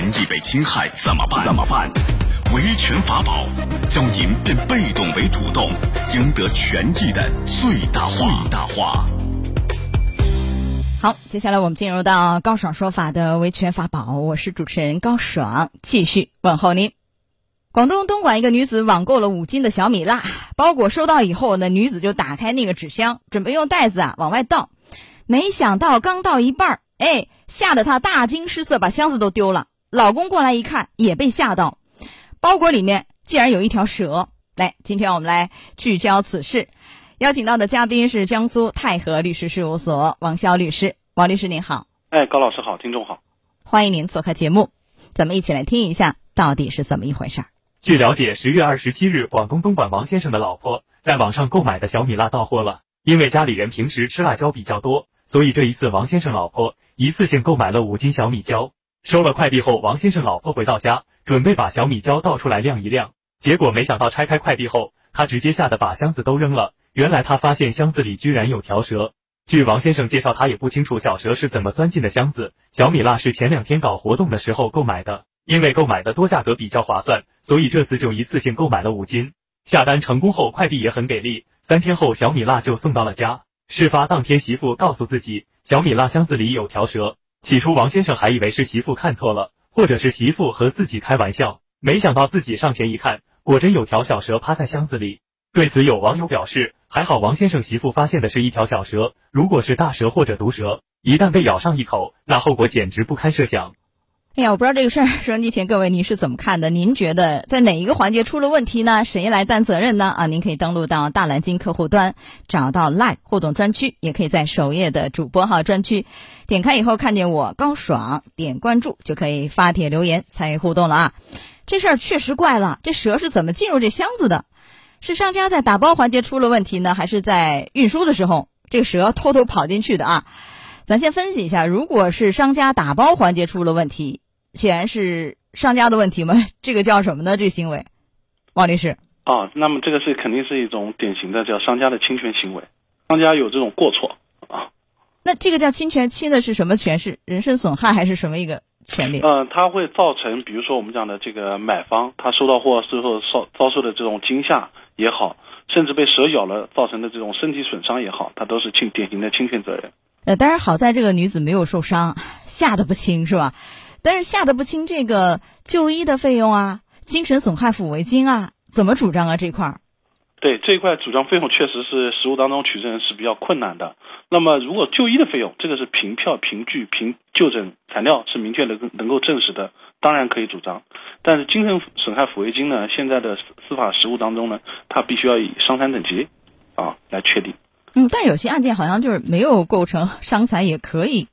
权益被侵害怎么办？怎么办？维权法宝，教您变被动为主动，赢得权益的最大化。最大化。好，接下来我们进入到高爽说法的维权法宝，我是主持人高爽，继续问候您。广东东莞一个女子网购了五斤的小米辣，包裹收到以后呢，女子就打开那个纸箱，准备用袋子啊往外倒，没想到刚倒一半儿，哎，吓得她大惊失色，把箱子都丢了。老公过来一看，也被吓到。包裹里面竟然有一条蛇！来，今天我们来聚焦此事，邀请到的嘉宾是江苏泰和律师事务所王潇律师。王律师您好，哎，高老师好，听众好，欢迎您做客节目，咱们一起来听一下到底是怎么一回事儿。据了解，十月二十七日，广东东莞王先生的老婆在网上购买的小米辣到货了。因为家里人平时吃辣椒比较多，所以这一次王先生老婆一次性购买了五斤小米椒。收了快递后，王先生老婆回到家。准备把小米椒倒出来晾一晾，结果没想到拆开快递后，他直接吓得把箱子都扔了。原来他发现箱子里居然有条蛇。据王先生介绍，他也不清楚小蛇是怎么钻进的箱子。小米辣是前两天搞活动的时候购买的，因为购买的多，价格比较划算，所以这次就一次性购买了五斤。下单成功后，快递也很给力，三天后小米辣就送到了家。事发当天，媳妇告诉自己小米辣箱子里有条蛇，起初王先生还以为是媳妇看错了。或者是媳妇和自己开玩笑，没想到自己上前一看，果真有条小蛇趴在箱子里。对此，有网友表示，还好王先生媳妇发现的是一条小蛇，如果是大蛇或者毒蛇，一旦被咬上一口，那后果简直不堪设想。哎呀，我不知道这个事儿，收音机前各位您是怎么看的？您觉得在哪一个环节出了问题呢？谁来担责任呢？啊，您可以登录到大蓝鲸客户端，找到 Live 互动专区，也可以在首页的主播号专区点开以后看见我高爽，点关注就可以发帖留言参与互动了啊。这事儿确实怪了，这蛇是怎么进入这箱子的？是商家在打包环节出了问题呢，还是在运输的时候这个蛇偷偷跑进去的啊？咱先分析一下，如果是商家打包环节出了问题，显然是商家的问题吗？这个叫什么呢？这行为，王律师。啊，那么这个是肯定是一种典型的叫商家的侵权行为，商家有这种过错啊。那这个叫侵权，侵的是什么权？是人身损害还是什么一个权利？嗯，它会造成，比如说我们讲的这个买方，他收到货之后遭遭受的这种惊吓也好，甚至被蛇咬了造成的这种身体损伤也好，它都是侵典型的侵权责任。呃，当然好在这个女子没有受伤，吓得不轻是吧？但是吓得不轻，这个就医的费用啊，精神损害抚慰金啊，怎么主张啊？这块儿？对这一块主张费用确实是实务当中取证是比较困难的。那么如果就医的费用，这个是凭票、凭据、凭就诊材料是明确能够能够证实的，当然可以主张。但是精神损害抚慰金呢，现在的司法实务当中呢，它必须要以伤残等级啊来确定。嗯，但有些案件好像就是没有构成伤残也可以。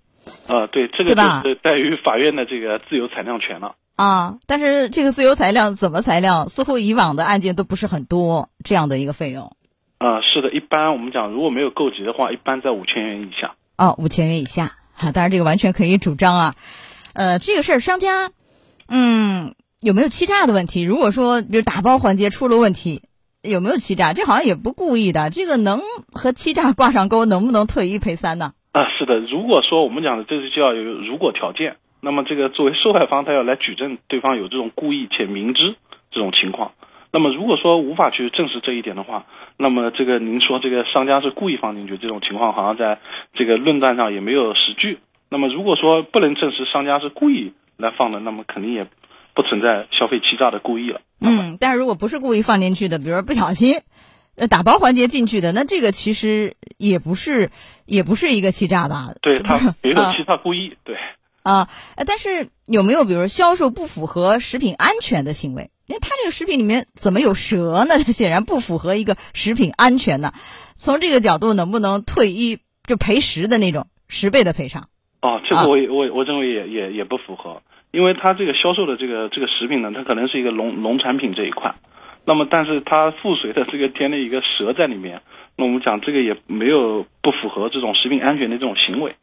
啊，对，这个就是在于法院的这个自由裁量权了。啊，但是这个自由裁量怎么裁量？似乎以往的案件都不是很多这样的一个费用。啊，是的，一般我们讲如果没有购及的话，一般在五千元以下。哦，五千元以下，哈，当然这个完全可以主张啊。呃，这个事儿商家，嗯，有没有欺诈的问题？如果说比如打包环节出了问题。有没有欺诈？这好像也不故意的，这个能和欺诈挂上钩？能不能退一赔三呢？啊，是的。如果说我们讲的这是就要有如果条件，那么这个作为受害方，他要来举证对方有这种故意且明知这种情况。那么如果说无法去证实这一点的话，那么这个您说这个商家是故意放进去这种情况，好像在这个论断上也没有实据。那么如果说不能证实商家是故意来放的，那么肯定也。不存在消费欺诈的故意了。嗯，但是如果不是故意放进去的，比如说不小心，呃，打包环节进去的，那这个其实也不是，也不是一个欺诈吧？对他没 有欺诈故意，对。啊，但是有没有比如销售不符合食品安全的行为？那他这个食品里面怎么有蛇呢？显然不符合一个食品安全呢。从这个角度，能不能退一就赔十的那种十倍的赔偿？哦，这个我我我认为也也也不符合。因为它这个销售的这个这个食品呢，它可能是一个农农产品这一块，那么但是它附随的这个添了一个蛇在里面，那我们讲这个也没有不符合这种食品安全的这种行为，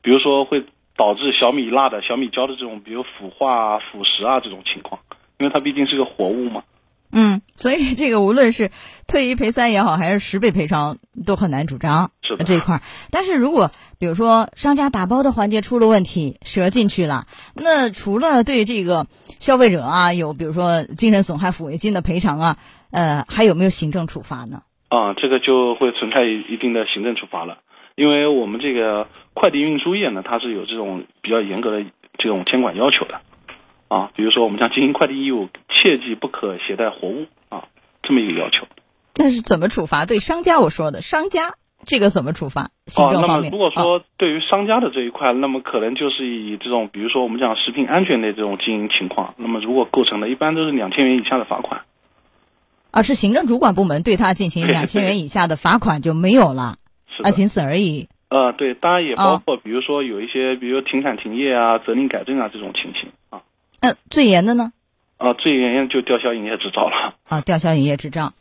比如说会导致小米辣的小米椒的这种比如腐化腐蚀啊这种情况，因为它毕竟是个活物嘛。嗯，所以这个无论是退一赔三也好，还是十倍赔偿，都很难主张。是的这一块儿。但是如果比如说商家打包的环节出了问题，折进去了，那除了对这个消费者啊有比如说精神损害抚慰金的赔偿啊，呃，还有没有行政处罚呢？啊，这个就会存在一定的行政处罚了，因为我们这个快递运输业呢，它是有这种比较严格的这种监管要求的，啊，比如说我们讲经营快递业务，切记不可携带活物啊，这么一个要求。但是怎么处罚？对商家我说的，商家这个怎么处罚？行哦，政方面。那么如果啊说对于商家的这一块，那么可能就是以这种，比如说我们讲食品安全的这种经营情况，那么如果构成的，一般都是两千元以下的罚款。啊，是行政主管部门对他进行对两千元以下的罚款就没有了是啊，仅此而已。呃，对，当然也包哦括比如说有一些，比如停产停业啊、责令改正啊这种情形啊。那最严的呢？啊，最严就吊销营业执照了。啊，吊销营业执照。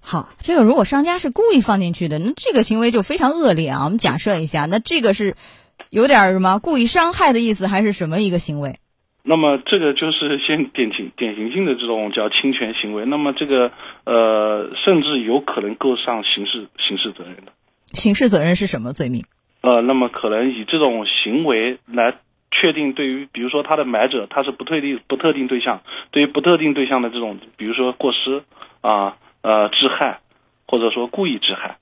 好，这个如果商家是故意放进去的，那这个行为就非常恶劣啊。我们假设一下，那这个是有点什么故意伤害的意思，还是什么一个行为？那么这个就是先典型典型性的这种叫侵权行为，那么这个呃，甚至有可能构上刑事刑事责任的。刑事责任是什么罪名？呃，那么可能以这种行为来确定，对于比如说他的买者他是不特定不特定对象，对于不特定对象的这种，比如说过失啊呃致害，或者说故意致害。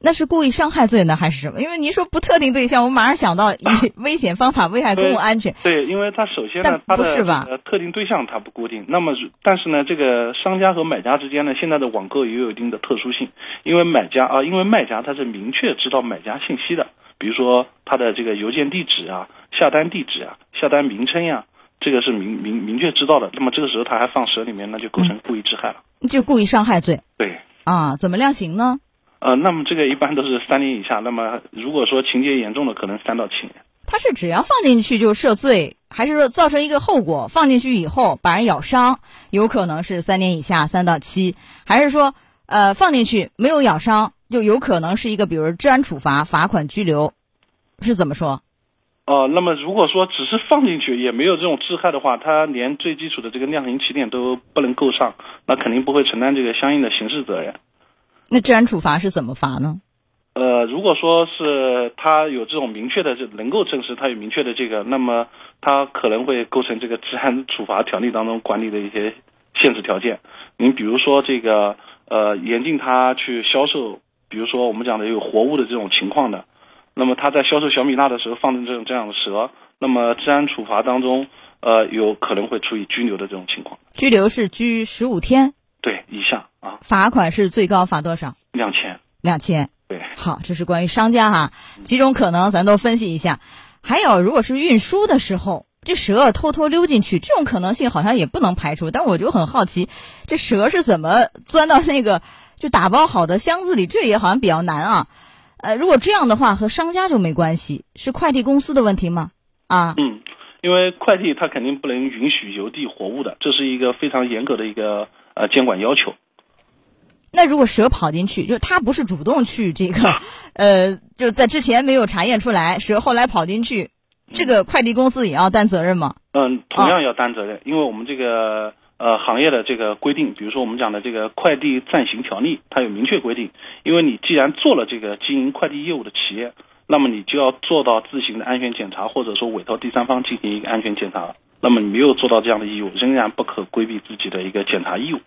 那是故意伤害罪呢，还是什么？因为您说不特定对象，我马上想到以危险方法危害公共安全。对，因为它首先呢，但它的特定对象它不固定。那么，但是呢，这个商家和买家之间呢，现在的网购也有一定的特殊性，因为买家啊，因为卖家他是明确知道买家信息的，比如说他的这个邮件地址啊、下单地址啊、下单名称呀、这个是明明明确知道的。那么这个时候他还放蛇里面，那就构成故意致害了。就故意伤害罪对。啊？怎么量刑呢？呃，那么这个一般都是三年以下。那么如果说情节严重的，可能三到七年。他是只要放进去就涉罪，还是说造成一个后果？放进去以后把人咬伤，有可能是三年以下三到七，还是说呃放进去没有咬伤，就有可能是一个比如治安处罚、罚款、拘留，是怎么说？哦、那么如果说只是放进去，也没有这种致害的话，他连最基础的这个量刑起点都不能够上，那肯定不会承担这个相应的刑事责任。那治安处罚是怎么罚呢？呃，如果说是他有这种明确的，这能够证实他有明确的这个，那么他可能会构成这个治安处罚条例当中管理的一些限制条件。您比如说这个呃，严禁他去销售，比如说我们讲的有活物的这种情况的，那么他在销售小米辣的时候放这种这样的蛇，那么治安处罚当中呃有可能会处以拘留的这种情况。拘留是拘十五天，对，以下啊罚款是最高罚多少？两千。两千。对。好，这是关于商家哈，几种可能咱都分析一下。还有，如果是运输的时候，这蛇偷偷溜进去，这种可能性好像也不能排除。但我就很好奇，这蛇是怎么钻到那个就打包好的箱子里？这也好像比较难啊。呃，如果这样的话，和商家就没关系，是快递公司的问题吗？啊，嗯，因为快递它肯定不能允许邮递活物的，这是一个非常严格的一个呃监管要求。那如果蛇跑进去，就它不是主动去这个，呃，就在之前没有查验出来，蛇后来跑进去，这个快递公司也要担责任吗？嗯，同样要担责任，因为我们这个呃行业的这个规定，比如说我们讲的这个快递暂行条例，它有明确规定，因为你既然做了这个经营快递业务的企业，那么你就要做到自行的安全检查，或者说委托第三方进行一个安全检查。那么你没有做到这样的义务，仍然不可规避自己的一个检查义务。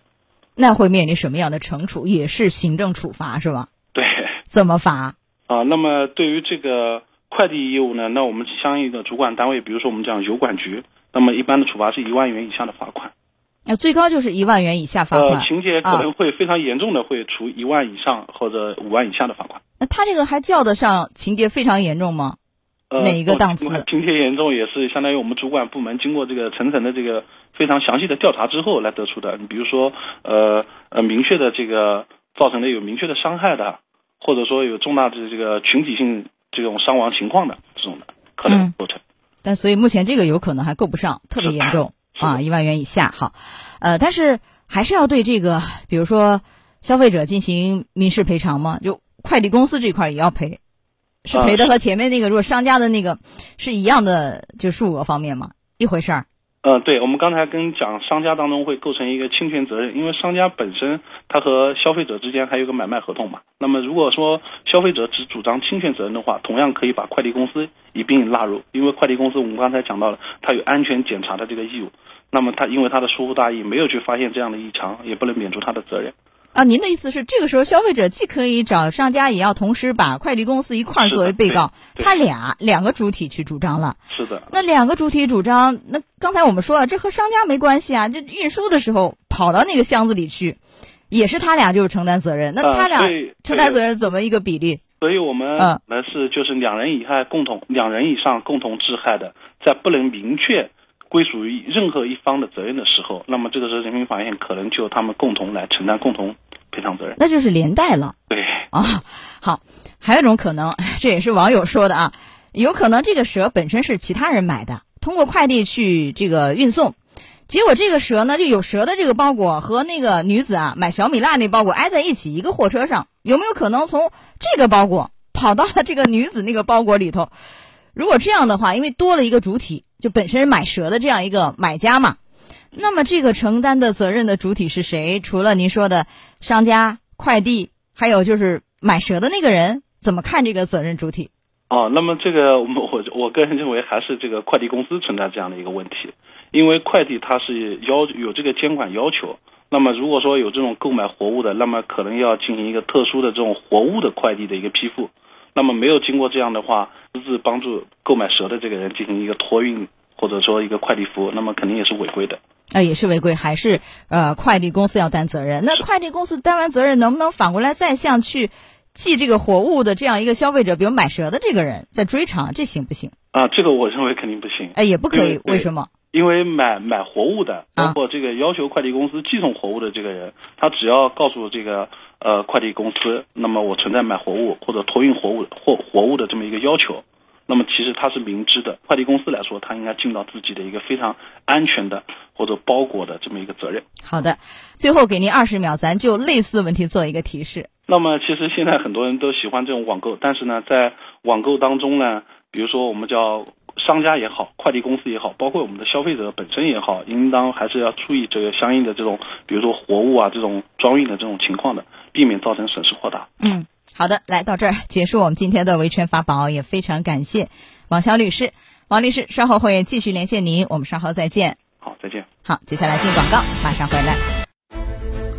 那会面临什么样的惩处？也是行政处罚是吧？对。怎么罚？啊，那么对于这个快递业务呢，那我们相应的主管单位，比如说我们讲邮管局，那么一般的处罚是一万元以下的罚款。那最高就是一万元以下罚款。呃，情节可能会非常严重的，会处一万以上或者五万以下的罚款。那他这个还叫得上情节非常严重吗？呃，哪一个档次？情节严重也是相当于我们主管部门经过这个层层的这个非常详细的调查之后来得出的。你比如说，呃呃，明确的这个造成的有明确的伤害的，或者说有重大的这个群体性这种伤亡情况的这种的，可能构成。嗯、但所以目前这个有可能还够不上，特别严重啊，一万元以下。好，呃，但是还是要对这个，比如说消费者进行民事赔偿吗？就快递公司这块也要赔。是赔的和前面那个，如果商家的那个是一样的，就数额方面嘛，一回事儿。嗯，对，我们刚才跟讲商家当中会构成一个侵权责任，因为商家本身他和消费者之间还有个买卖合同嘛。那么如果说消费者只主张侵权责任的话，同样可以把快递公司一并纳入，因为快递公司我们刚才讲到了，他有安全检查的这个义务。那么他因为他的疏忽大意，没有去发现这样的异常，也不能免除他的责任。啊，您的意思是，这个时候消费者既可以找商家，也要同时把快递公司一块儿作为被告，他俩两个主体去主张了。是的。那两个主体主张，那刚才我们说了，这和商家没关系啊，这运输的时候跑到那个箱子里去，也是他俩就是承担责任。那他俩承担责任怎么一个比例？所以我们呢是就是两人以害共同，两人以上共同致害的，在不能明确。归属于任何一方的责任的时候，那么这个时候人民法院可能就他们共同来承担共同赔偿责任，那就是连带了。对啊，好，还有一种可能，这也是网友说的啊，有可能这个蛇本身是其他人买的，通过快递去这个运送，结果这个蛇呢就有蛇的这个包裹和那个女子啊买小米辣那包裹挨在一起一个货车上，有没有可能从这个包裹跑到了这个女子那个包裹里头？如果这样的话，因为多了一个主体。就本身买蛇的这样一个买家嘛，那么这个承担的责任的主体是谁？除了您说的商家、快递，还有就是买蛇的那个人，怎么看这个责任主体？哦，那么这个我我我个人认为还是这个快递公司存在这样的一个问题，因为快递它是要有这个监管要求，那么如果说有这种购买活物的，那么可能要进行一个特殊的这种活物的快递的一个批复。那么没有经过这样的话，私自帮助购买蛇的这个人进行一个托运或者说一个快递服务，那么肯定也是违规的。啊，也是违规，还是呃快递公司要担责任？那快递公司担完责任，能不能反过来再向去寄这个活物的这样一个消费者，比如买蛇的这个人在追偿，这行不行？啊，这个我认为肯定不行。哎，也不可以，为什么？因为买买活物的，包括这个要求快递公司寄送活物的这个人，他只要告诉这个呃快递公司，那么我存在买活物或者托运活物或活物的这么一个要求，那么其实他是明知的。快递公司来说，他应该尽到自己的一个非常安全的或者包裹的这么一个责任。好的，最后给您二十秒，咱就类似问题做一个提示。那么其实现在很多人都喜欢这种网购，但是呢，在网购当中呢，比如说我们叫。商家也好，快递公司也好，包括我们的消费者本身也好，应当还是要注意这个相应的这种，比如说活物啊这种装运的这种情况的，避免造成损失扩大。嗯，好的，来到这儿结束我们今天的维权法宝，也非常感谢王潇律师。王律师稍后会继续连线您，我们稍后再见。好，再见。好，接下来进广告，马上回来。